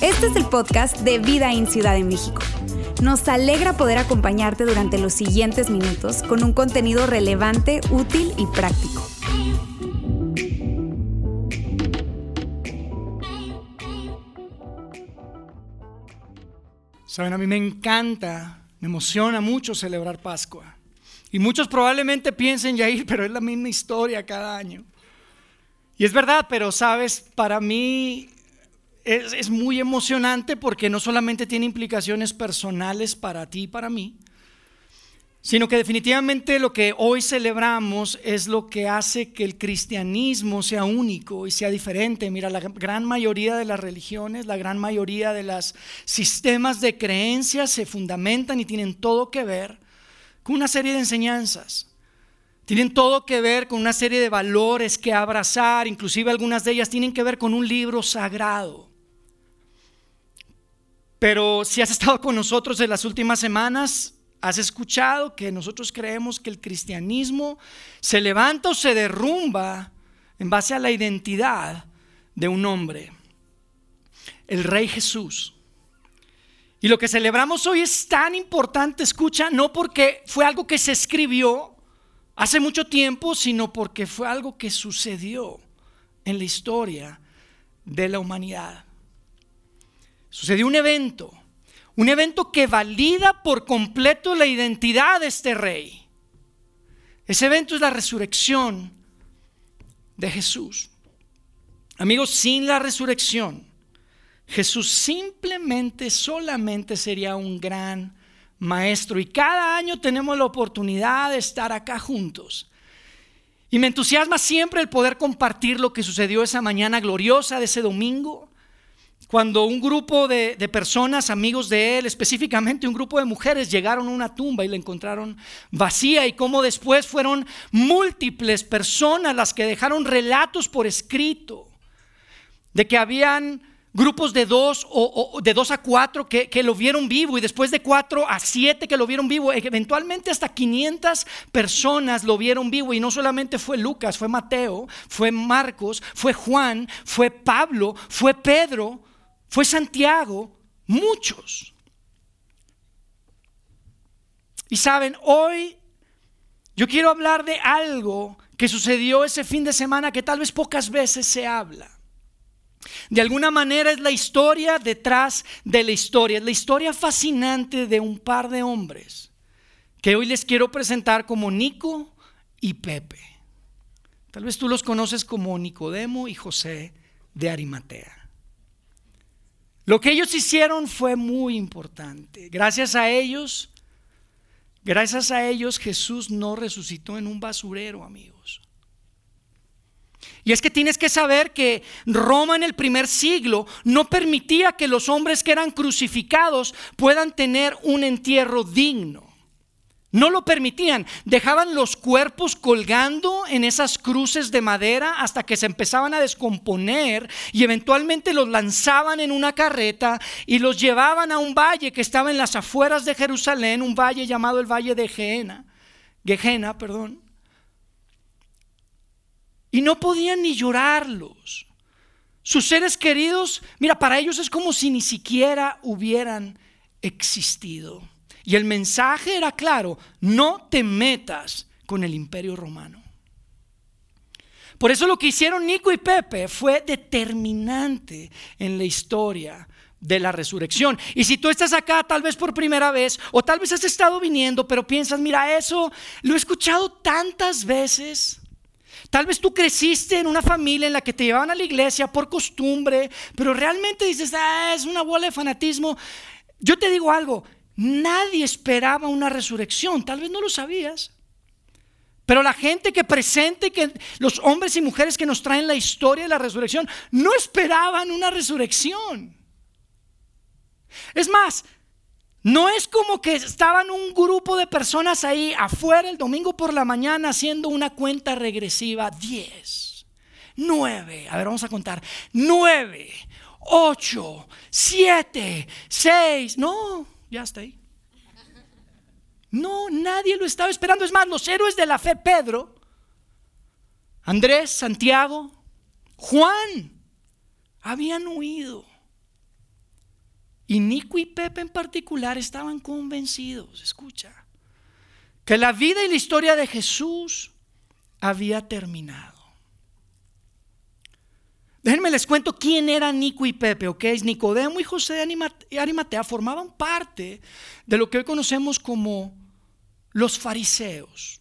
Este es el podcast de Vida en Ciudad de México. Nos alegra poder acompañarte durante los siguientes minutos con un contenido relevante, útil y práctico. Saben, a mí me encanta, me emociona mucho celebrar Pascua. Y muchos probablemente piensen, Yair, pero es la misma historia cada año. Y es verdad, pero sabes, para mí es, muy emocionante porque no solamente tiene implicaciones personales para ti y para mí, sino que definitivamente lo que hoy celebramos es lo que hace que el cristianismo sea único y sea diferente. Mira, la gran mayoría de las religiones, la gran mayoría de los sistemas de creencias se fundamentan y tienen todo que ver con una serie de enseñanzas. Tienen todo que ver con una serie de valores que abrazar, inclusive algunas de ellas tienen que ver con un libro sagrado. Pero si has estado con nosotros en las últimas semanas, has escuchado que nosotros creemos que el cristianismo se levanta o se derrumba en base a la identidad de un hombre, el Rey Jesús. Y lo que celebramos hoy es tan importante, escucha, no porque fue algo que se escribió hace mucho tiempo, sino porque fue algo que sucedió en la historia de la humanidad. Sucedió un evento, un evento que valida por completo la identidad de este rey. Ese evento es la resurrección de Jesús. Amigos, sin la resurrección, Jesús simplemente, solamente sería un gran maestro. Y cada año tenemos la oportunidad de estar acá juntos. Y me entusiasma siempre el poder compartir lo que sucedió esa mañana gloriosa de ese domingo cuando un grupo de, personas, amigos de él, específicamente un grupo de mujeres, llegaron a una tumba y la encontraron vacía y cómo después fueron múltiples personas las que dejaron relatos por escrito de que habían grupos de dos o, de dos a cuatro que, que, lo vieron vivo y después de cuatro a siete que lo vieron vivo, eventualmente hasta 500 personas lo vieron vivo y no solamente fue Lucas, fue Mateo, fue Marcos, fue Juan, fue Pablo, fue Pedro fue Santiago, muchos. Y saben, hoy yo quiero hablar de algo que sucedió ese fin de semana que tal vez pocas veces se habla. De alguna manera es la historia detrás de la historia, es la historia fascinante de un par de hombres que hoy les quiero presentar como Nico y Pepe. Tal vez tú los conoces como Nicodemo y José de Arimatea. Lo que ellos hicieron fue muy importante. Gracias a ellos, gracias a ellos Jesús no resucitó en un basurero, amigos. Y es que tienes que saber que Roma en el primer siglo no permitía que los hombres que eran crucificados puedan tener un entierro digno. No lo permitían. Dejaban los cuerpos colgando en esas cruces de madera hasta que se empezaban a descomponer y eventualmente los lanzaban en una carreta y los llevaban a un valle que estaba en las afueras de Jerusalén, un valle llamado el Valle de Gehenna, Gehenna, perdón. Y no podían ni llorarlos. Sus seres queridos, mira, para ellos es como si ni siquiera hubieran existido. Y el mensaje era claro, no te metas con el imperio romano. Por eso lo que hicieron Nico y Pepe fue determinante en la historia de la resurrección. Y si tú estás acá tal vez por primera vez o tal vez has estado viniendo, pero piensas, mira, eso lo he escuchado tantas veces. Tal vez tú creciste en una familia en la que te llevaban a la iglesia por costumbre, pero realmente dices, ah, es una bola de fanatismo. Yo te digo algo, Nadie esperaba una resurrección, tal vez no lo sabías. Pero la gente que presente, que los hombres y mujeres que nos traen la historia de la resurrección, no esperaban una resurrección. Es más, no es como que estaban un grupo de personas ahí afuera el domingo por la mañana haciendo una cuenta regresiva. Diez, nueve, a ver, vamos a contar. Nueve, ocho, siete, seis, no ya está ahí. No, nadie lo estaba esperando. Es más, los héroes de la fe, Pedro, Andrés, Santiago, Juan habían huido. Y Nico y Pepe en particular estaban convencidos, escucha, que la vida y la historia de Jesús había terminado. Déjenme les cuento quién eran Nico y Pepe, ¿ok? Nicodemo y José de Arimatea formaban parte de lo que hoy conocemos como los fariseos.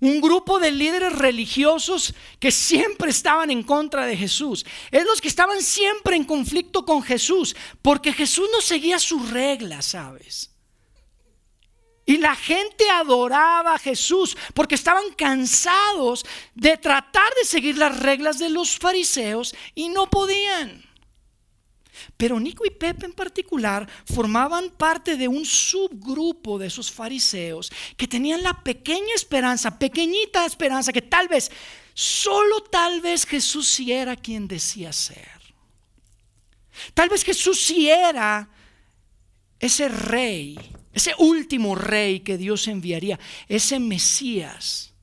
Un grupo de líderes religiosos que siempre estaban en contra de Jesús. Es los que estaban siempre en conflicto con Jesús, porque Jesús no seguía sus reglas, ¿sabes? Y la gente adoraba a Jesús porque estaban cansados de tratar de seguir las reglas de los fariseos y no podían. Pero Nico y Pepe en particular formaban parte de un subgrupo de esos fariseos que tenían la pequeña esperanza, pequeñita esperanza, que tal vez, solo tal vez Jesús sí era quien decía ser. Tal vez Jesús sí era ese rey, ese último rey que Dios enviaría, ese Mesías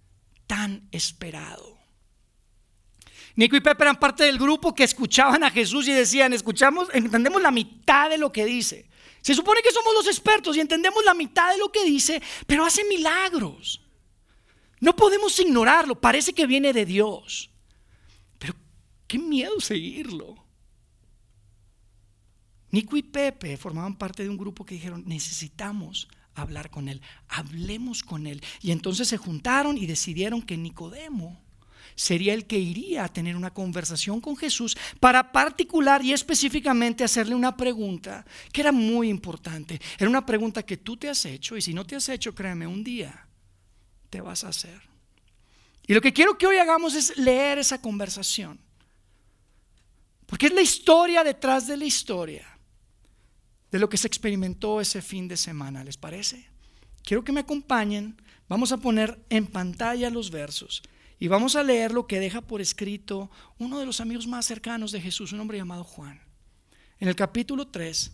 tan esperado. Nico y Pepe eran parte del grupo que escuchaban a Jesús y decían, escuchamos, entendemos la mitad de lo que dice. Se supone que somos los expertos y entendemos la mitad de lo que dice, pero hace milagros. No podemos ignorarlo, parece que viene de Dios. Pero qué miedo seguirlo. Nico y Pepe formaban parte de un grupo que dijeron, necesitamos hablar con él, hablemos con él. Y entonces se juntaron y decidieron que Nicodemo sería el que iría a tener una conversación con Jesús para particular y específicamente hacerle una pregunta que era muy importante. Era una pregunta que tú te has hecho y si no te has hecho, créeme, un día te vas a hacer. Y lo que quiero que hoy hagamos es leer esa conversación. Porque es la historia detrás de la historia de lo que se experimentó ese fin de semana, ¿les parece? Quiero que me acompañen. Vamos a poner en pantalla los versos. Y vamos a leer lo que deja por escrito uno de los amigos más cercanos de Jesús, un hombre llamado Juan. En el capítulo 3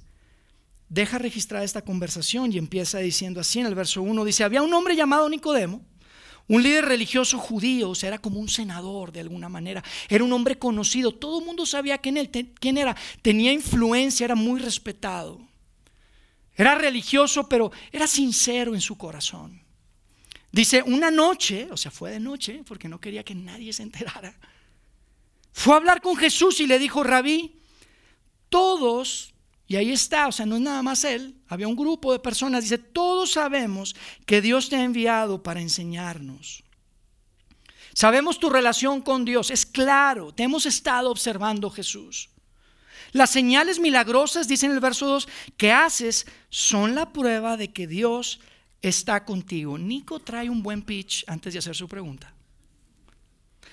deja registrada esta conversación y empieza diciendo así en el verso 1, dice, había un hombre llamado Nicodemo, un líder religioso judío, o sea, era como un senador de alguna manera, era un hombre conocido, todo el mundo sabía quién, quién era, tenía influencia, era muy respetado, era religioso, pero era sincero en su corazón. Dice, una noche, o sea, fue de noche, porque no quería que nadie se enterara. Fue a hablar con Jesús y le dijo, rabí, todos, y ahí está, o sea, no es nada más él, había un grupo de personas, dice, todos sabemos que Dios te ha enviado para enseñarnos. Sabemos tu relación con Dios, es claro, te hemos estado observando Jesús. Las señales milagrosas, dice en el verso 2, que haces son la prueba de que Dios está contigo. Nico trae un buen pitch antes de hacer su pregunta.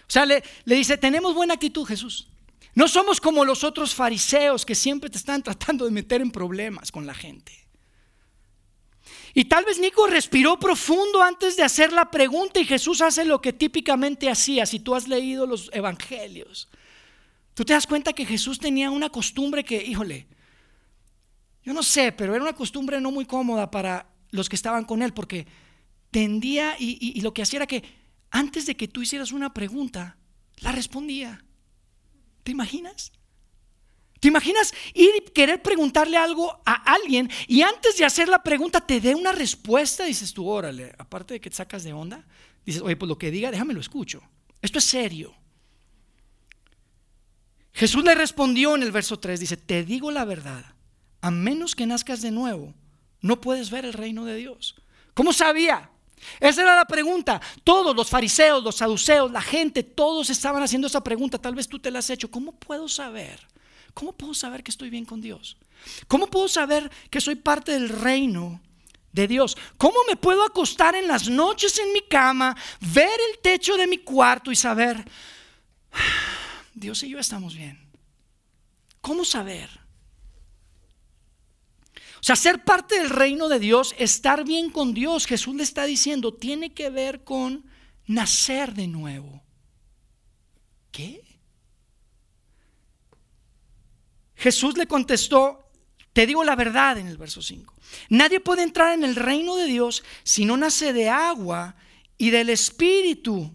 O sea, le, le, dice, tenemos buena actitud Jesús. No somos como los otros fariseos que siempre te están tratando de meter en problemas con la gente. Y tal vez Nico respiró profundo antes de hacer la pregunta y Jesús hace lo que típicamente hacía. Si tú has leído los evangelios, tú te das cuenta que Jesús tenía una costumbre que, híjole, yo no sé, pero era una costumbre no muy cómoda para los que estaban con él, porque tendía y, lo que hacía era que antes de que tú hicieras una pregunta, la respondía. ¿Te imaginas? ¿Te imaginas ir y querer preguntarle algo a alguien y antes de hacer la pregunta te dé una respuesta? Dices tú, órale, aparte de que te sacas de onda, dices, oye, pues lo que diga, déjame lo escucho. Esto es serio. Jesús le respondió en el verso 3, dice, te digo la verdad, a menos que nazcas de nuevo, no puedes ver el reino de Dios. ¿Cómo sabía? Esa era la pregunta. Todos los fariseos, los saduceos, la gente, todos estaban haciendo esa pregunta. Tal vez tú te la has hecho. ¿Cómo puedo saber? ¿Cómo puedo saber que estoy bien con Dios? ¿Cómo puedo saber que soy parte del reino de Dios? ¿Cómo me puedo acostar en las noches en mi cama, ver el techo de mi cuarto y saber, Dios y yo estamos bien? ¿Cómo saber? Sea, ser parte del reino de Dios, estar bien con Dios, Jesús le está diciendo, tiene que ver con nacer de nuevo. ¿Qué? Jesús le contestó, te digo la verdad en el verso 5. Nadie puede entrar en el reino de Dios si no nace de agua y del Espíritu.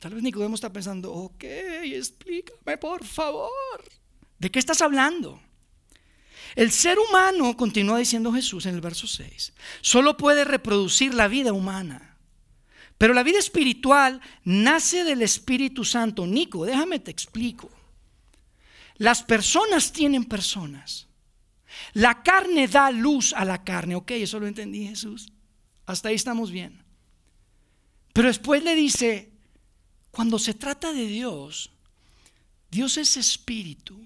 Tal vez Nicodemo está pensando, ok, explícame por favor. ¿De qué estás hablando? El ser humano, continúa diciendo Jesús en el verso 6, solo puede reproducir la vida humana. Pero la vida espiritual nace del Espíritu Santo. Nico, déjame te explico. Las personas tienen personas. La carne da luz a la carne. Ok, eso lo entendí Jesús. Hasta ahí estamos bien. Pero después le dice, cuando se trata de Dios, Dios es espíritu.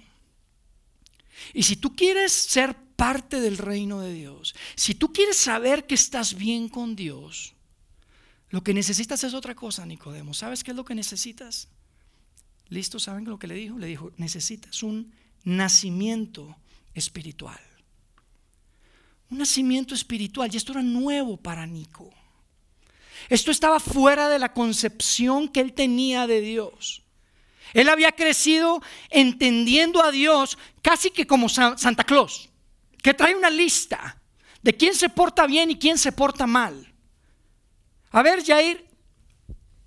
Y si tú quieres ser parte del reino de Dios, si tú quieres saber que estás bien con Dios, lo que necesitas es otra cosa, Nicodemo. ¿Sabes qué es lo que necesitas? ¿Listo? ¿Saben lo que le dijo? Le dijo, necesitas un nacimiento espiritual. Un nacimiento espiritual. Y esto era nuevo para Nico. Esto estaba fuera de la concepción que él tenía de Dios. Él había crecido entendiendo a Dios casi que como Santa Claus, que trae una lista de quién se porta bien y quién se porta mal. A ver, Jair,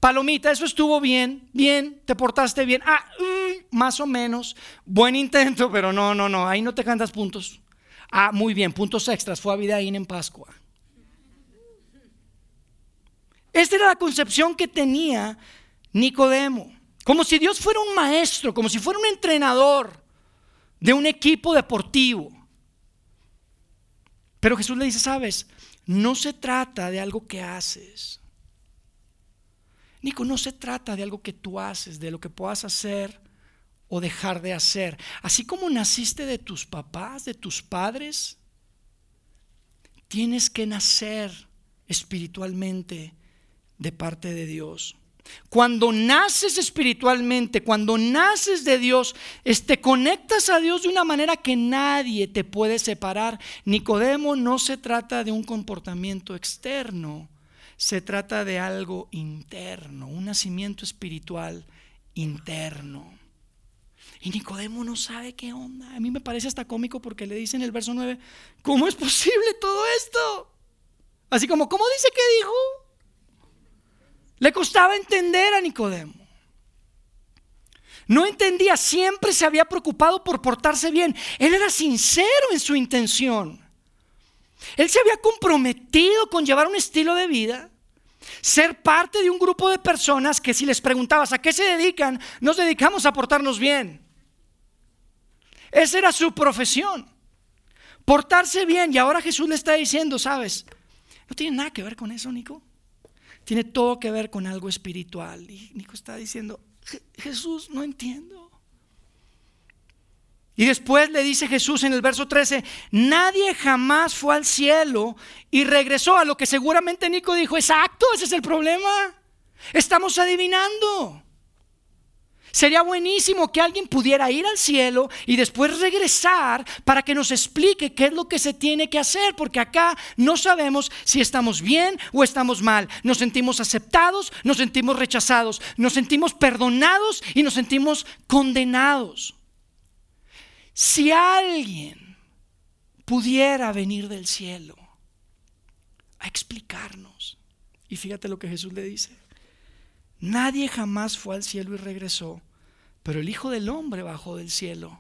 palomita, eso estuvo bien, bien, te portaste bien. Ah, más o menos, buen intento, pero no, no, no, ahí no te cantas puntos. Ah, muy bien, puntos extras, fue a Vidaín en Pascua. Esta era la concepción que tenía Nicodemo. Como si Dios fuera un maestro, como si fuera un entrenador de un equipo deportivo. Pero Jesús le dice, sabes, no se trata de algo que haces. Nico, no se trata de algo que tú haces, de lo que puedas hacer o dejar de hacer. Así como naciste de tus papás, de tus padres, tienes que nacer espiritualmente de parte de Dios. Cuando naces espiritualmente, cuando naces de Dios, te conectas a Dios de una manera que nadie te puede separar. Nicodemo no se trata de un comportamiento externo, se trata de algo interno, un nacimiento espiritual interno. Y Nicodemo no sabe qué onda. A mí me parece hasta cómico porque le dice en el verso 9, ¿cómo es posible todo esto? Así como, ¿cómo dice que dijo? Le costaba entender a Nicodemo. No entendía, siempre se había preocupado por portarse bien. Él era sincero en su intención. Él se había comprometido con llevar un estilo de vida, ser parte de un grupo de personas que si les preguntabas a qué se dedican, nos dedicamos a portarnos bien. Esa era su profesión, portarse bien. Y ahora Jesús le está diciendo, sabes, no tiene nada que ver con eso, Nico tiene todo que ver con algo espiritual. Y Nico está diciendo, Jesús, no entiendo. Y después le dice Jesús en el verso 13, nadie jamás fue al cielo y regresó a lo que seguramente Nico dijo, exacto, ese es el problema. Estamos adivinando. Sería buenísimo que alguien pudiera ir al cielo y después regresar para que nos explique qué es lo que se tiene que hacer, porque acá no sabemos si estamos bien o estamos mal. Nos sentimos aceptados, nos sentimos rechazados, nos sentimos perdonados y nos sentimos condenados. Si alguien pudiera venir del cielo a explicarnos, y fíjate lo que Jesús le dice, nadie jamás fue al cielo y regresó pero el Hijo del Hombre bajó del cielo.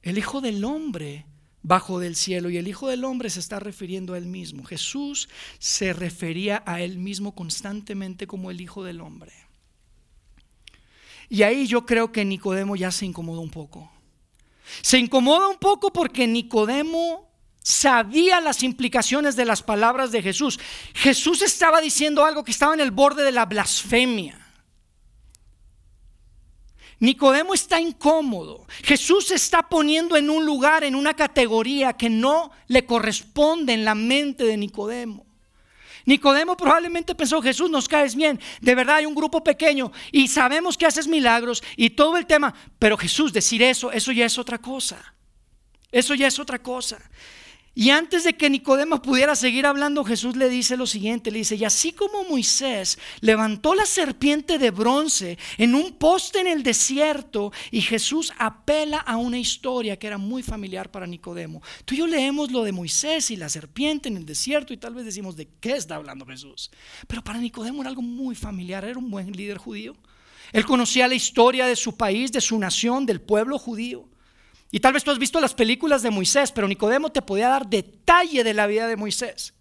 El Hijo del Hombre bajó del cielo y el Hijo del Hombre se está refiriendo a él mismo. Jesús se refería a él mismo constantemente como el Hijo del Hombre. Y ahí yo creo que Nicodemo ya se incomodó un poco. Se incomoda un poco porque Nicodemo sabía las implicaciones de las palabras de Jesús. Jesús estaba diciendo algo que estaba en el borde de la blasfemia. Nicodemo está incómodo. Jesús se está poniendo en un lugar, en una categoría que no le corresponde en la mente de Nicodemo. Nicodemo probablemente pensó, Jesús, nos caes bien, de verdad hay un grupo pequeño y sabemos que haces milagros y todo el tema, pero Jesús, decir eso, eso ya es otra cosa. Eso ya es otra cosa. Y antes de que Nicodemo pudiera seguir hablando, Jesús le dice lo siguiente, le dice, y así como Moisés levantó la serpiente de bronce en un poste en el desierto, y Jesús apela a una historia que era muy familiar para Nicodemo. Tú y yo leemos lo de Moisés y la serpiente en el desierto y tal vez decimos, ¿de qué está hablando Jesús? Pero para Nicodemo era algo muy familiar, era un buen líder judío. Él conocía la historia de su país, de su nación, del pueblo judío. Y tal vez tú has visto las películas de Moisés, pero Nicodemo te podía dar detalle de la vida de Moisés.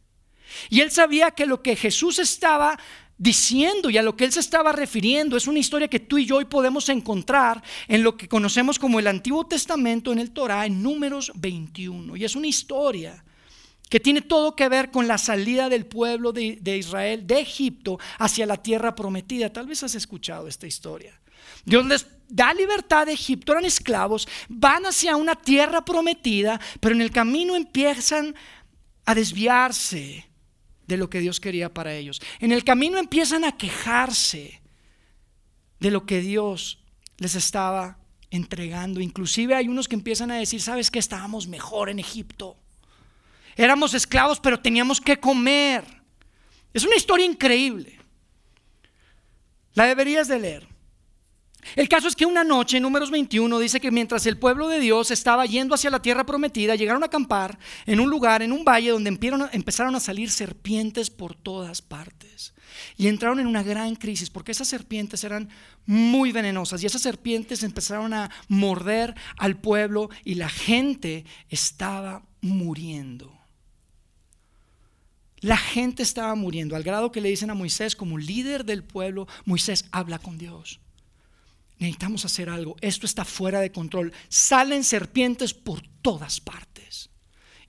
Y él sabía que lo que Jesús estaba diciendo y a lo que él se estaba refiriendo es una historia que tú y yo hoy podemos encontrar en lo que conocemos como el Antiguo Testamento en el Torah en números 21. Y es una historia que tiene todo que ver con la salida del pueblo de, de Israel de Egipto hacia la tierra prometida. Tal vez has escuchado esta historia. Dios les da libertad de Egipto, eran esclavos, van hacia una tierra prometida, pero en el camino empiezan a desviarse de lo que Dios quería para ellos. En el camino empiezan a quejarse de lo que Dios les estaba entregando. Inclusive hay unos que empiezan a decir, ¿sabes que estábamos mejor en Egipto? Éramos esclavos, pero teníamos que comer. Es una historia increíble. La deberías de leer. El caso es que una noche, números 21, dice que mientras el pueblo de Dios estaba yendo hacia la tierra prometida, llegaron a acampar en un lugar, en un valle, donde empezaron a salir serpientes por todas partes. Y entraron en una gran crisis, porque esas serpientes eran muy venenosas y esas serpientes empezaron a morder al pueblo y la gente estaba muriendo. La gente estaba muriendo, al grado que le dicen a Moisés, como líder del pueblo, Moisés habla con Dios. Necesitamos hacer algo. Esto está fuera de control. Salen serpientes por todas partes.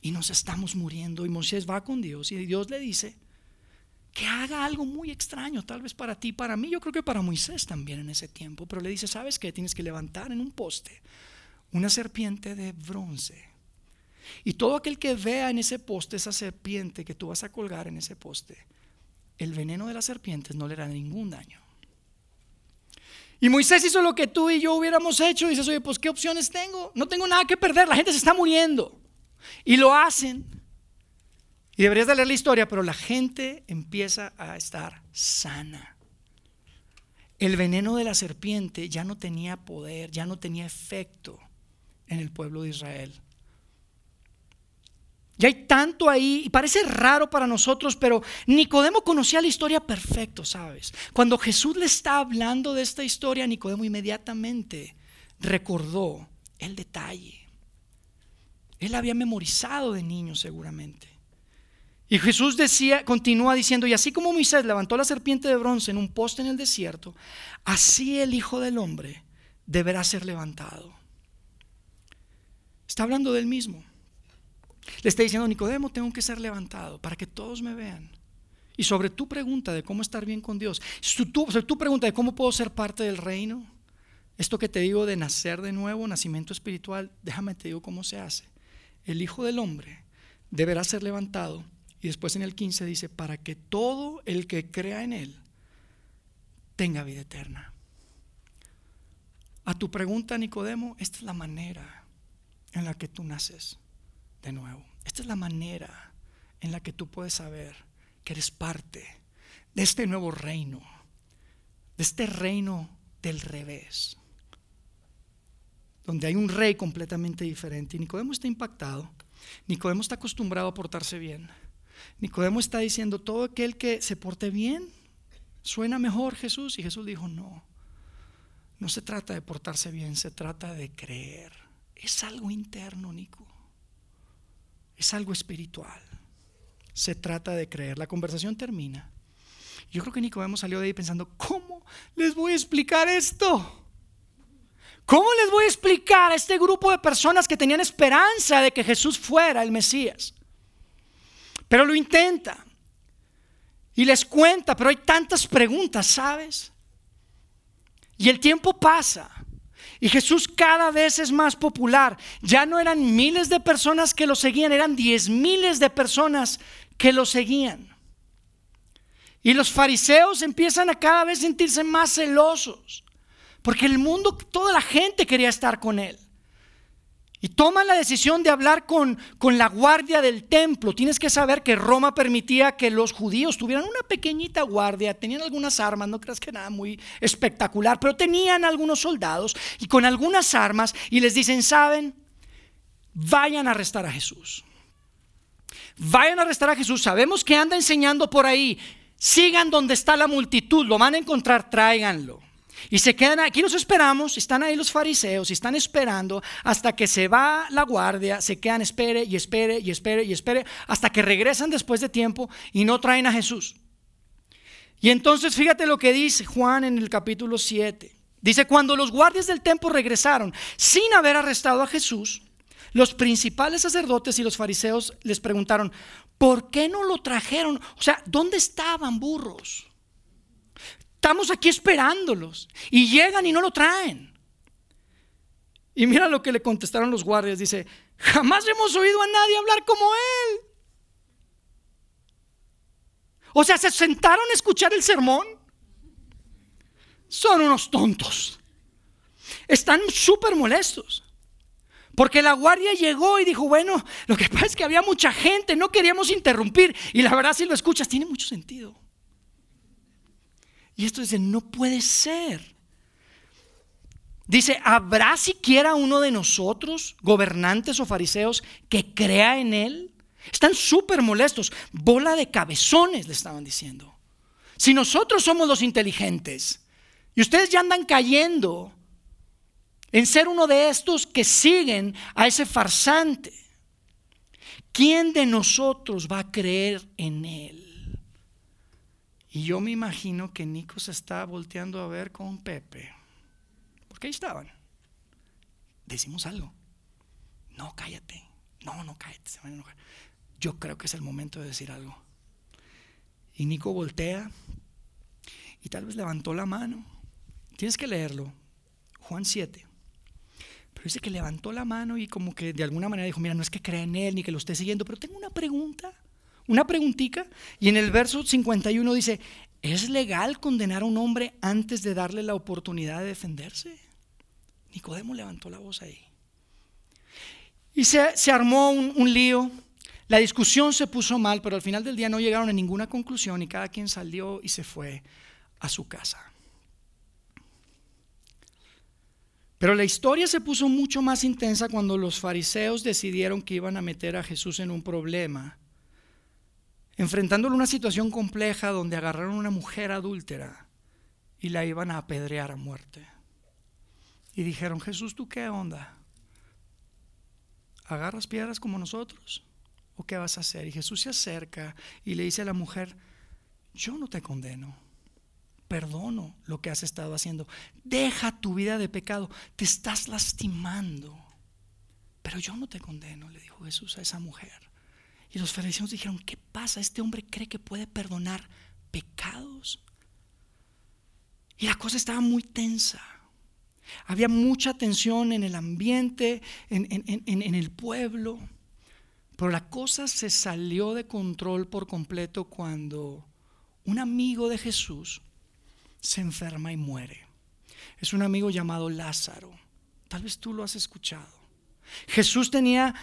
Y nos estamos muriendo. Y Moisés va con Dios y Dios le dice que haga algo muy extraño, tal vez para ti, para mí. Yo creo que para Moisés también en ese tiempo. Pero le dice, ¿sabes qué? Tienes que levantar en un poste una serpiente de bronce. Y todo aquel que vea en ese poste esa serpiente que tú vas a colgar en ese poste, el veneno de las serpientes no le hará ningún daño. Y Moisés hizo lo que tú y yo hubiéramos hecho. Y dices, oye, pues ¿qué opciones tengo? No tengo nada que perder. La gente se está muriendo. Y lo hacen. Y deberías de leer la historia, pero la gente empieza a estar sana. El veneno de la serpiente ya no tenía poder, ya no tenía efecto en el pueblo de Israel. Y hay tanto ahí, y parece raro para nosotros, pero Nicodemo conocía la historia perfecto, ¿sabes? Cuando Jesús le está hablando de esta historia, Nicodemo inmediatamente recordó el detalle. Él había memorizado de niño seguramente. Y Jesús decía, continúa diciendo, y así como Moisés levantó la serpiente de bronce en un poste en el desierto, así el Hijo del Hombre deberá ser levantado. Está hablando del mismo. Le está diciendo, Nicodemo, tengo que ser levantado para que todos me vean. Y sobre tu pregunta de cómo estar bien con Dios, sobre tu pregunta de cómo puedo ser parte del reino, esto que te digo de nacer de nuevo, nacimiento espiritual, déjame te digo cómo se hace. El Hijo del Hombre deberá ser levantado. Y después en el 15 dice, para que todo el que crea en Él tenga vida eterna. A tu pregunta, Nicodemo, esta es la manera en la que tú naces de nuevo. Esta es la manera en la que tú puedes saber que eres parte de este nuevo reino, de este reino del revés, donde hay un rey completamente diferente. Nicodemo está impactado, Nicodemo está acostumbrado a portarse bien. Nicodemo está diciendo, todo aquel que se porte bien, suena mejor Jesús. Y Jesús dijo, no, no se trata de portarse bien, se trata de creer. Es algo interno, Nico es algo espiritual. Se trata de creer. La conversación termina. Yo creo que Nicodemo salió de ahí pensando, ¿cómo les voy a explicar esto? ¿Cómo les voy a explicar a este grupo de personas que tenían esperanza de que Jesús fuera el Mesías? Pero lo intenta. Y les cuenta, pero hay tantas preguntas, ¿sabes? Y el tiempo pasa. Y Jesús cada vez es más popular. Ya no eran miles de personas que lo seguían, eran diez miles de personas que lo seguían. Y los fariseos empiezan a cada vez sentirse más celosos, porque el mundo, toda la gente quería estar con él. Y toman la decisión de hablar con, con la guardia del templo. Tienes que saber que Roma permitía que los judíos tuvieran una pequeñita guardia, tenían algunas armas, no creas que nada muy espectacular, pero tenían algunos soldados y con algunas armas y les dicen, saben, vayan a arrestar a Jesús. Vayan a arrestar a Jesús. Sabemos que anda enseñando por ahí. Sigan donde está la multitud, lo van a encontrar, tráiganlo. Y se quedan aquí, los esperamos, están ahí los fariseos, están esperando hasta que se va la guardia, se quedan, espere y espere y espere y espere, hasta que regresan después de tiempo y no traen a Jesús. Y entonces fíjate lo que dice Juan en el capítulo 7. Dice, cuando los guardias del templo regresaron sin haber arrestado a Jesús, los principales sacerdotes y los fariseos les preguntaron, ¿por qué no lo trajeron? O sea, ¿dónde estaban burros? Estamos aquí esperándolos. Y llegan y no lo traen. Y mira lo que le contestaron los guardias. Dice, jamás hemos oído a nadie hablar como él. O sea, se sentaron a escuchar el sermón. Son unos tontos. Están súper molestos. Porque la guardia llegó y dijo, bueno, lo que pasa es que había mucha gente, no queríamos interrumpir. Y la verdad, si lo escuchas, tiene mucho sentido. Y esto dice, no puede ser. Dice, ¿habrá siquiera uno de nosotros, gobernantes o fariseos, que crea en él? Están súper molestos. Bola de cabezones, le estaban diciendo. Si nosotros somos los inteligentes y ustedes ya andan cayendo en ser uno de estos que siguen a ese farsante, ¿quién de nosotros va a creer en él? Y yo me imagino que Nico se está volteando a ver con Pepe. Porque ahí estaban. Decimos algo. No, cállate. No, no, cállate. Se van a enojar. Yo creo que es el momento de decir algo. Y Nico voltea y tal vez levantó la mano. Tienes que leerlo. Juan 7. Pero dice que levantó la mano y como que de alguna manera dijo, mira, no es que crea en él ni que lo esté siguiendo, pero tengo una pregunta. Una preguntita. Y en el verso 51 dice, ¿es legal condenar a un hombre antes de darle la oportunidad de defenderse? Nicodemo levantó la voz ahí. Y se, se armó un, un lío. La discusión se puso mal, pero al final del día no llegaron a ninguna conclusión y cada quien salió y se fue a su casa. Pero la historia se puso mucho más intensa cuando los fariseos decidieron que iban a meter a Jesús en un problema enfrentándolo a una situación compleja donde agarraron a una mujer adúltera y la iban a apedrear a muerte. Y dijeron, Jesús, ¿tú qué onda? ¿Agarras piedras como nosotros? ¿O qué vas a hacer? Y Jesús se acerca y le dice a la mujer, yo no te condeno, perdono lo que has estado haciendo, deja tu vida de pecado, te estás lastimando, pero yo no te condeno, le dijo Jesús a esa mujer. Y los fariseos dijeron, ¿qué pasa? ¿Este hombre cree que puede perdonar pecados? Y la cosa estaba muy tensa. Había mucha tensión en el ambiente, en, en, el pueblo. Pero la cosa se salió de control por completo cuando un amigo de Jesús se enferma y muere. Es un amigo llamado Lázaro. Tal vez tú lo has escuchado. Jesús tenía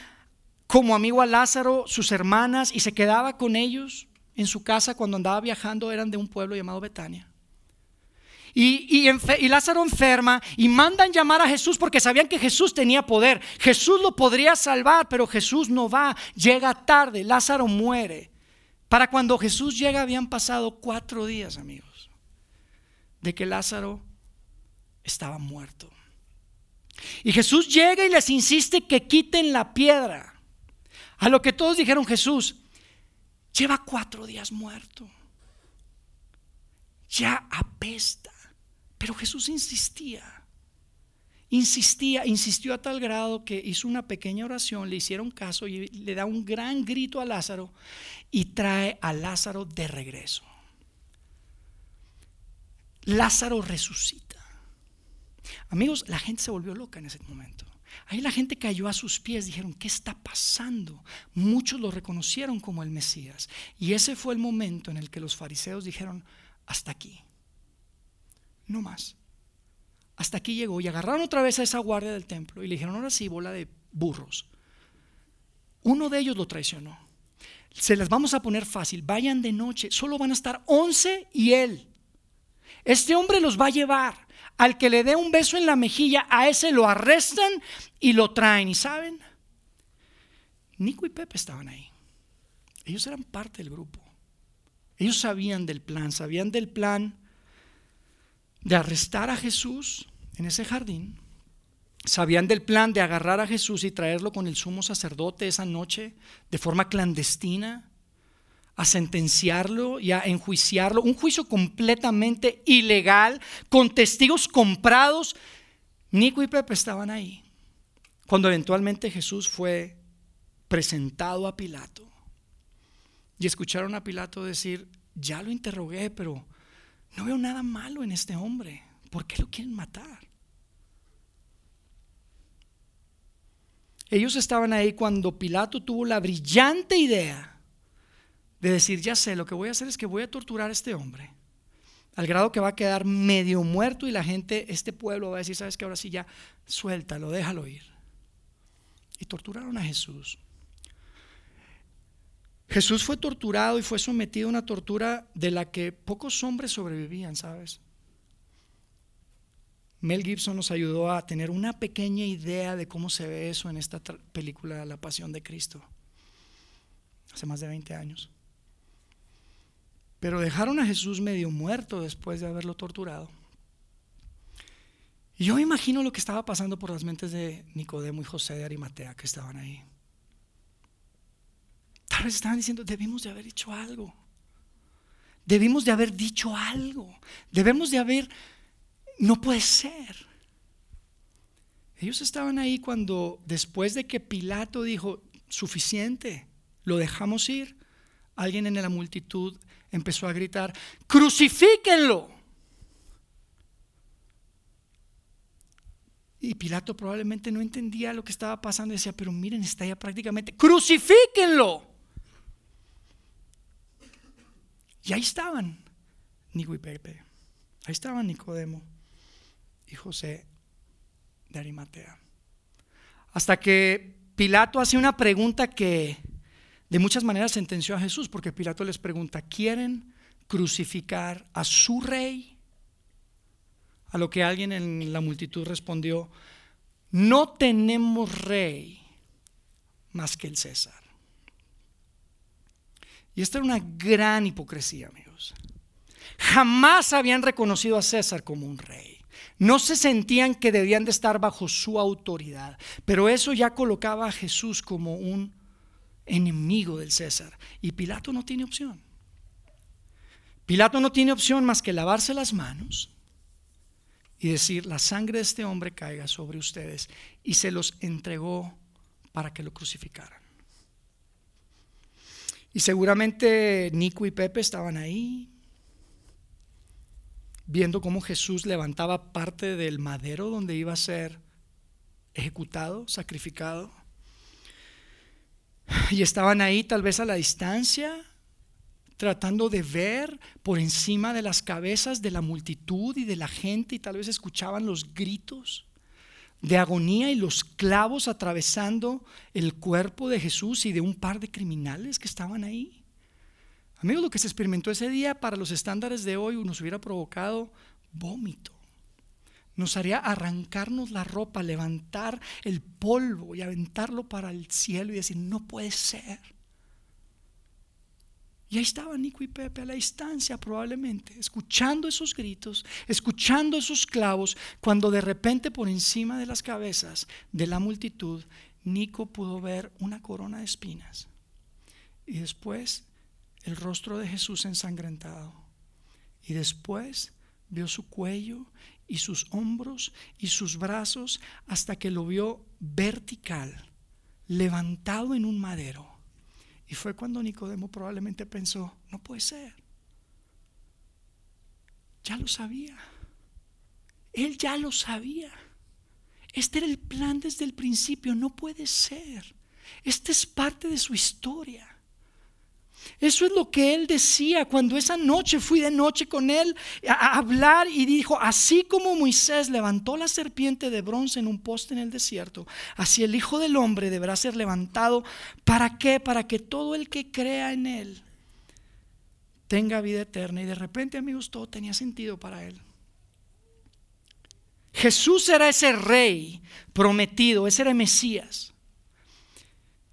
como amigo a Lázaro, sus hermanas, y se quedaba con ellos en su casa cuando andaba viajando, eran de un pueblo llamado Betania. Y, y, Lázaro enferma y mandan llamar a Jesús porque sabían que Jesús tenía poder. Jesús lo podría salvar, pero Jesús no va, llega tarde, Lázaro muere. Para cuando Jesús llega habían pasado cuatro días, amigos, de que Lázaro estaba muerto. Y Jesús llega y les insiste que quiten la piedra. A lo que todos dijeron Jesús, lleva cuatro días muerto. Ya apesta. Pero Jesús insistía. Insistía, insistió a tal grado que hizo una pequeña oración, le hicieron caso y le da un gran grito a Lázaro y trae a Lázaro de regreso. Lázaro resucita. Amigos, la gente se volvió loca en ese momento. Ahí la gente cayó a sus pies, dijeron, ¿qué está pasando? Muchos lo reconocieron como el Mesías. Y ese fue el momento en el que los fariseos dijeron, hasta aquí, no más. Hasta aquí llegó y agarraron otra vez a esa guardia del templo y le dijeron, ahora sí, bola de burros. Uno de ellos lo traicionó. Se las vamos a poner fácil. Vayan de noche. Solo van a estar 11 y él. Este hombre los va a llevar. Al que le dé un beso en la mejilla, a ese lo arrestan y lo traen. ¿Y saben? Nico y Pepe estaban ahí. Ellos eran parte del grupo. Ellos sabían del plan, sabían del plan de arrestar a Jesús en ese jardín. Sabían del plan de agarrar a Jesús y traerlo con el sumo sacerdote esa noche de forma clandestina, a sentenciarlo y a enjuiciarlo. Un juicio completamente ilegal, con testigos comprados. Nico y Pepe estaban ahí. Cuando eventualmente Jesús fue presentado a Pilato. Y escucharon a Pilato decir, ya lo interrogué, pero no veo nada malo en este hombre. ¿Por qué lo quieren matar? Ellos estaban ahí cuando Pilato tuvo la brillante idea de decir, ya sé, lo que voy a hacer es que voy a torturar a este hombre, al grado que va a quedar medio muerto y la gente, este pueblo va a decir, sabes que ahora sí ya, suéltalo, déjalo ir. Y torturaron a Jesús. Jesús fue torturado y fue sometido a una tortura de la que pocos hombres sobrevivían, ¿sabes? Mel Gibson nos ayudó a tener una pequeña idea de cómo se ve eso en esta película La Pasión de Cristo, hace más de 20 años. Pero dejaron a Jesús medio muerto después de haberlo torturado. Y yo imagino lo que estaba pasando por las mentes de Nicodemo y José de Arimatea que estaban ahí. Tal vez estaban diciendo, debimos de haber hecho algo. Debimos de haber dicho algo. Debemos de haber, no puede ser. Ellos estaban ahí cuando después de que Pilato dijo, suficiente, lo dejamos ir, alguien en la multitud empezó a gritar, crucifíquenlo. Y Pilato probablemente no entendía lo que estaba pasando y decía, pero miren, está ya prácticamente, crucifíquenlo. Y ahí estaban Nico y Pepe, ahí estaban Nicodemo y José de Arimatea. Hasta que Pilato hace una pregunta que de muchas maneras sentenció a Jesús, porque Pilato les pregunta, ¿quieren crucificar a su rey? A lo que alguien en la multitud respondió, no tenemos rey más que el César. Y esta era una gran hipocresía, amigos. Jamás habían reconocido a César como un rey. No se sentían que debían de estar bajo su autoridad, pero eso ya colocaba a Jesús como un enemigo del César. Y Pilato no tiene opción. Pilato no tiene opción más que lavarse las manos y decir, la sangre de este hombre caiga sobre ustedes. Y se los entregó para que lo crucificaran. Y seguramente Nico y Pepe estaban ahí, viendo cómo Jesús levantaba parte del madero donde iba a ser ejecutado, sacrificado. Y estaban ahí tal vez a la distancia, tratando de ver por encima de las cabezas de la multitud y de la gente y tal vez escuchaban los gritos de agonía y los clavos atravesando el cuerpo de Jesús y de un par de criminales que estaban ahí. Amigos, lo que se experimentó ese día para los estándares de hoy nos hubiera provocado vómito. Nos haría arrancarnos la ropa, levantar el polvo y aventarlo para el cielo y decir, no puede ser. Y ahí estaba Nico y Pepe a la distancia probablemente, escuchando esos gritos, escuchando esos clavos, cuando de repente por encima de las cabezas de la multitud, Nico pudo ver una corona de espinas. Y después el rostro de Jesús ensangrentado. Y después vio su cuello y sus hombros y sus brazos hasta que lo vio vertical, levantado en un madero. Y fue cuando Nicodemo probablemente pensó, no puede ser. Ya lo sabía. Él ya lo sabía. Este era el plan desde el principio, no puede ser. Esta es parte de su historia. Eso es lo que él decía cuando esa noche fui de noche con él a, hablar y dijo, así como Moisés levantó la serpiente de bronce en un poste en el desierto, así el Hijo del Hombre deberá ser levantado. ¿Para qué? Para que todo el que crea en él tenga vida eterna. Y de repente, amigos, todo tenía sentido para él. Jesús era ese rey prometido, ese era Mesías.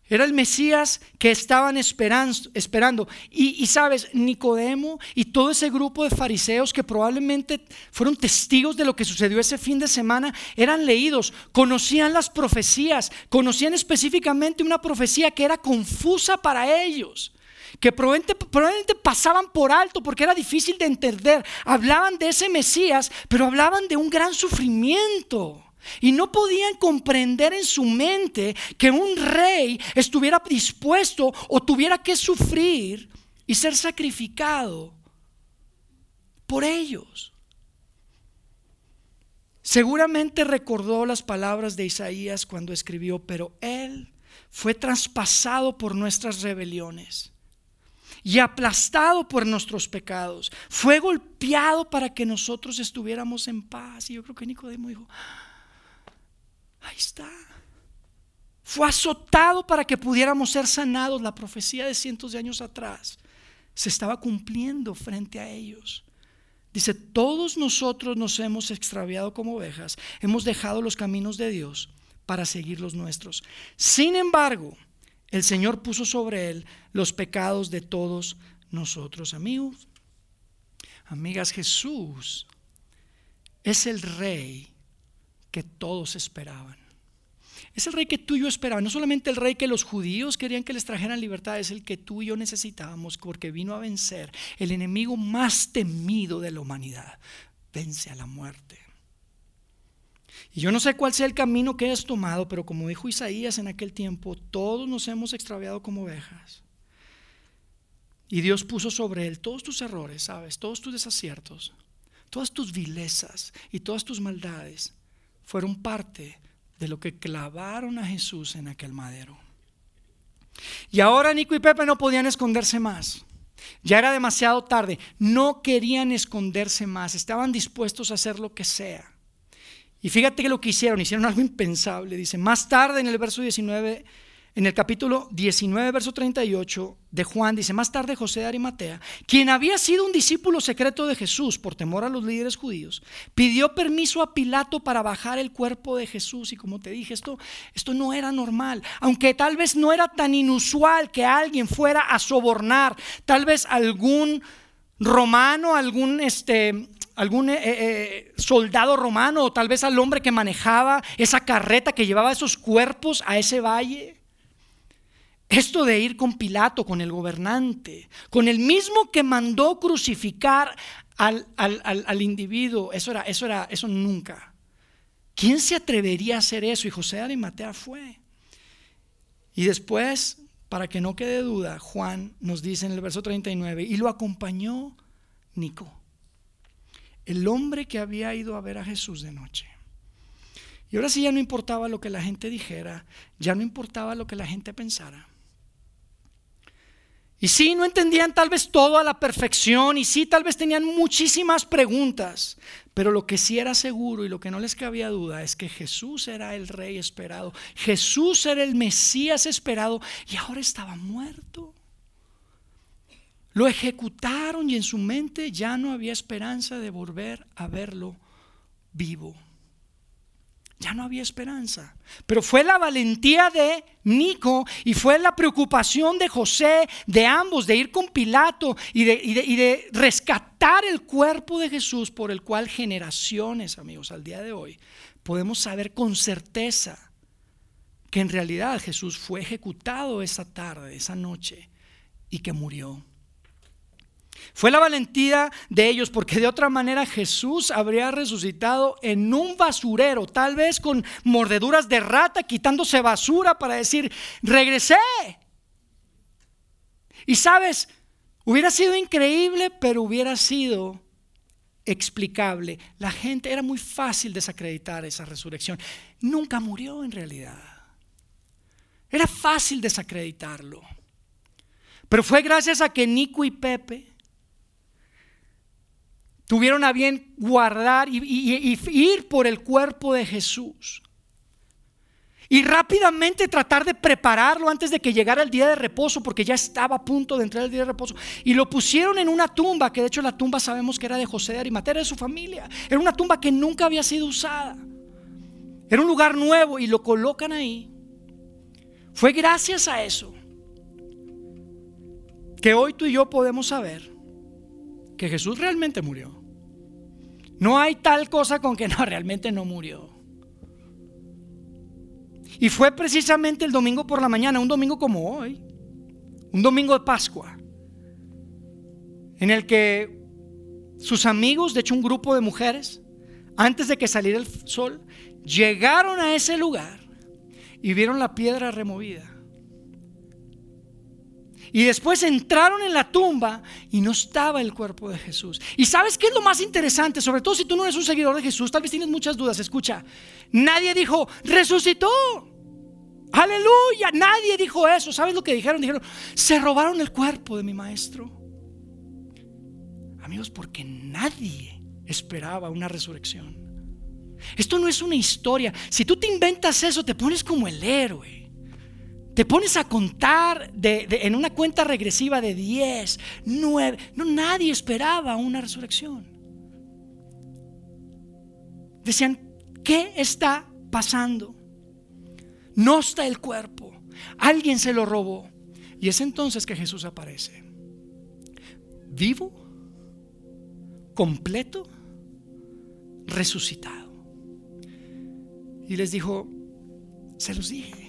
Era el Mesías que estaban esperando. Y, sabes, Nicodemo y todo ese grupo de fariseos que probablemente fueron testigos de lo que sucedió ese fin de semana, eran leídos, conocían las profecías, conocían específicamente una profecía que era confusa para ellos, que probablemente pasaban por alto porque era difícil de entender. Hablaban de ese Mesías, pero hablaban de un gran sufrimiento. Y no podían comprender en su mente que un rey estuviera dispuesto o tuviera que sufrir y ser sacrificado por ellos. Seguramente recordó las palabras de Isaías cuando escribió, pero él fue traspasado por nuestras rebeliones y aplastado por nuestros pecados. Fue golpeado para que nosotros estuviéramos en paz. Y yo creo que Nicodemo dijo, Ahí está. Fue azotado para que pudiéramos ser sanados. La profecía de cientos de años atrás se estaba cumpliendo frente a ellos. Dice, todos nosotros nos hemos extraviado como ovejas, hemos dejado los caminos de Dios para seguir los nuestros. Sin embargo, el Señor puso sobre él los pecados de todos nosotros. Amigos, amigas, Jesús es el rey que todos esperaban. Es el rey que tú y yo esperábamos, no solamente el rey que los judíos querían que les trajeran libertad, es el que tú y yo necesitábamos porque vino a vencer el enemigo más temido de la humanidad. Vence a la muerte. Y yo no sé cuál sea el camino que has tomado, pero como dijo Isaías en aquel tiempo, todos nos hemos extraviado como ovejas. Y Dios puso sobre él todos tus errores, ¿sabes? Todos tus desaciertos, todas tus vilezas y todas tus maldades fueron parte de lo que clavaron a Jesús en aquel madero. Y ahora Nico y Pepe no podían esconderse más. Ya era demasiado tarde. No querían esconderse más. Estaban dispuestos a hacer lo que sea. Y fíjate que lo que hicieron, hicieron algo impensable. Dice, más tarde en el verso 19 en el capítulo 19, verso 38 de Juan, dice, más tarde José de Arimatea, quien había sido un discípulo secreto de Jesús por temor a los líderes judíos, pidió permiso a Pilato para bajar el cuerpo de Jesús. Y como te dije, esto, esto no era normal, aunque tal vez no era tan inusual que alguien fuera a sobornar, tal vez algún romano, algún este, algún eh, eh, soldado romano o tal vez al hombre que manejaba esa carreta que llevaba esos cuerpos a ese valle. Esto de ir con Pilato, con el gobernante, con el mismo que mandó crucificar al, individuo, eso era, eso era, eso nunca. ¿Quién se atrevería a hacer eso? Y José de Arimatea fue. Y después, para que no quede duda, Juan nos dice en el verso 39, y lo acompañó Nico, el hombre que había ido a ver a Jesús de noche. Y ahora sí ya no importaba lo que la gente dijera, ya no importaba lo que la gente pensara. Y sí, no entendían tal vez todo a la perfección y sí, tal vez tenían muchísimas preguntas, pero lo que sí era seguro y lo que no les cabía duda es que Jesús era el rey esperado, Jesús era el Mesías esperado y ahora estaba muerto. Lo ejecutaron y en su mente ya no había esperanza de volver a verlo vivo ya no había esperanza. Pero fue la valentía de Nico y fue la preocupación de José, de ambos, de ir con Pilato y de, rescatar el cuerpo de Jesús por el cual generaciones, amigos, al día de hoy, podemos saber con certeza que en realidad Jesús fue ejecutado esa tarde, esa noche, y que murió. Fue la valentía de ellos porque de otra manera Jesús habría resucitado en un basurero, tal vez con mordeduras de rata, quitándose basura para decir, regresé. Y sabes, hubiera sido increíble, pero hubiera sido explicable. La gente era muy fácil desacreditar esa resurrección. Nunca murió en realidad. Era fácil desacreditarlo. Pero fue gracias a que Nico y Pepe tuvieron a bien guardar y, ir por el cuerpo de Jesús. Y rápidamente tratar de prepararlo antes de que llegara el día de reposo, porque ya estaba a punto de entrar el día de reposo. Y lo pusieron en una tumba, que de hecho la tumba sabemos que era de José de Arimatea, de su familia. Era una tumba que nunca había sido usada. Era un lugar nuevo y lo colocan ahí. Fue gracias a eso que hoy tú y yo podemos saber que Jesús realmente murió. No hay tal cosa con que no, realmente no murió. Y fue precisamente el domingo por la mañana, un domingo como hoy, un domingo de Pascua, en el que sus amigos, de hecho un grupo de mujeres, antes de que saliera el sol, llegaron a ese lugar y vieron la piedra removida. Y después entraron en la tumba y no estaba el cuerpo de Jesús. ¿Y sabes qué es lo más interesante? Sobre todo si tú no eres un seguidor de Jesús, tal vez tienes muchas dudas. Escucha, nadie dijo, resucitó. Aleluya, nadie dijo eso. ¿Sabes lo que dijeron? Dijeron, se robaron el cuerpo de mi maestro. Amigos, porque nadie esperaba una resurrección. Esto no es una historia. Si tú te inventas eso, te pones como el héroe. Te pones a contar en una cuenta regresiva de 10, 9. No, nadie esperaba una resurrección. Decían, ¿qué está pasando? No está el cuerpo. Alguien se lo robó. Y es entonces que Jesús aparece. Vivo, completo, resucitado. Y les dijo, se los dije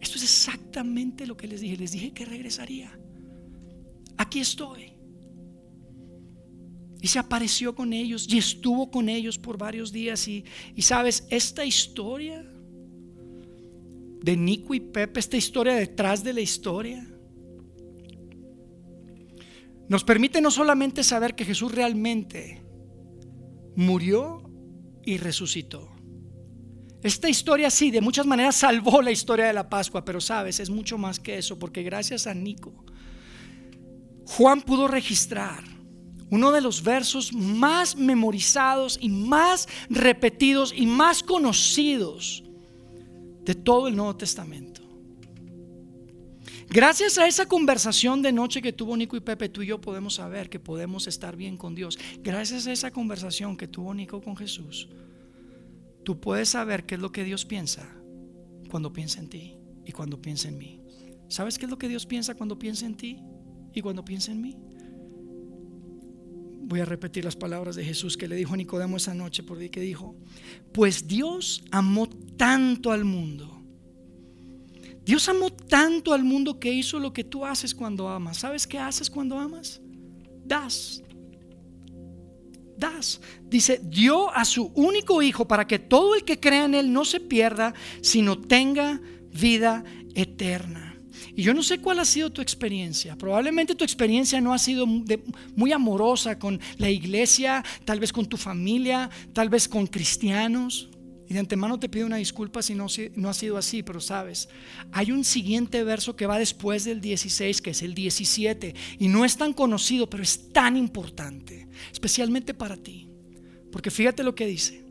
esto es exactamente lo que les dije. Les dije que regresaría. Aquí estoy. Y se apareció con ellos y estuvo con ellos por varios días. Y, y sabes, esta historia de Nico y Pepe, esta historia detrás de la historia, nos permite no solamente saber que Jesús realmente murió y resucitó, esta historia sí, de muchas maneras salvó la historia de la Pascua, pero sabes, es mucho más que eso, porque gracias a Nico, Juan pudo registrar uno de los versos más memorizados y más repetidos y más conocidos de todo el Nuevo Testamento. Gracias a esa conversación de noche que tuvo Nico y Pepe, tú y yo podemos saber que podemos estar bien con Dios. Gracias a esa conversación que tuvo Nico con Jesús, tú puedes saber qué es lo que Dios piensa cuando piensa en ti y cuando piensa en mí. ¿Sabes qué es lo que Dios piensa cuando piensa en ti y cuando piensa en mí? Voy a repetir las palabras de Jesús que le dijo a Nicodemo esa noche, porque dijo, pues Dios amó tanto al mundo. Dios amó tanto al mundo que hizo lo que tú haces cuando amas. ¿Sabes qué haces cuando amas? Das das. Dice, dio a su único hijo para que todo el que crea en él no se pierda, sino tenga vida eterna. Y yo no sé cuál ha sido tu experiencia. Probablemente tu experiencia no ha sido muy amorosa con la iglesia, tal vez con tu familia, tal vez con cristianos. Y de antemano te pido una disculpa si no, ha sido así, pero sabes, hay un siguiente verso que va después del 16, que es el 17, y no es tan conocido, pero es tan importante, especialmente para ti. Porque fíjate lo que dice.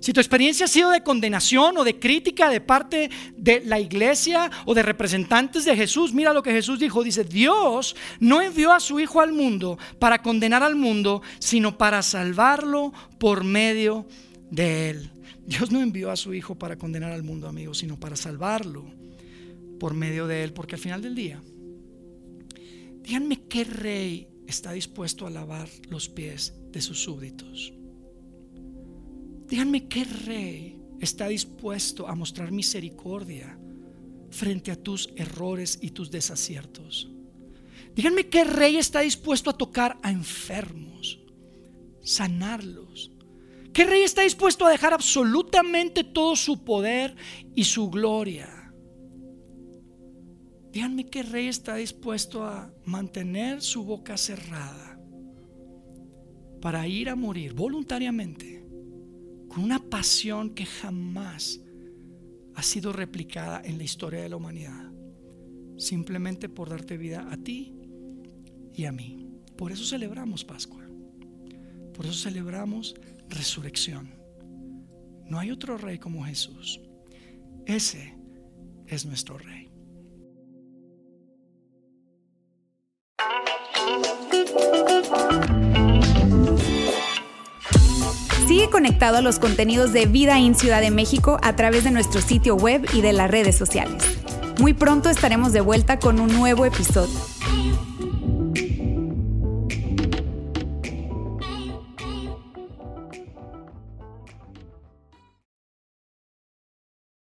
Si tu experiencia ha sido de condenación o de crítica de parte de la iglesia o de representantes de Jesús, mira lo que Jesús dijo. Dice, Dios no envió a su Hijo al mundo para condenar al mundo, sino para salvarlo por medio de él. Dios no envió a su Hijo para condenar al mundo, amigos, sino para salvarlo por medio de Él. Porque al final del día, díganme qué rey está dispuesto a lavar los pies de sus súbditos. Díganme qué rey está dispuesto a mostrar misericordia frente a tus errores y tus desaciertos. Díganme qué rey está dispuesto a tocar a enfermos, sanarlos, ¿Qué rey está dispuesto a dejar absolutamente todo su poder y su gloria? Díganme qué rey está dispuesto a mantener su boca cerrada para ir a morir voluntariamente con una pasión que jamás ha sido replicada en la historia de la humanidad. simplemente por darte vida a ti y a mí. Por eso celebramos Pascua. Por eso celebramos resurrección. No hay otro rey como Jesús. Ese es nuestro rey. Sigue conectado a los contenidos de Vida en Ciudad de México a través de nuestro sitio web y de las redes sociales. Muy pronto estaremos de vuelta con un nuevo episodio.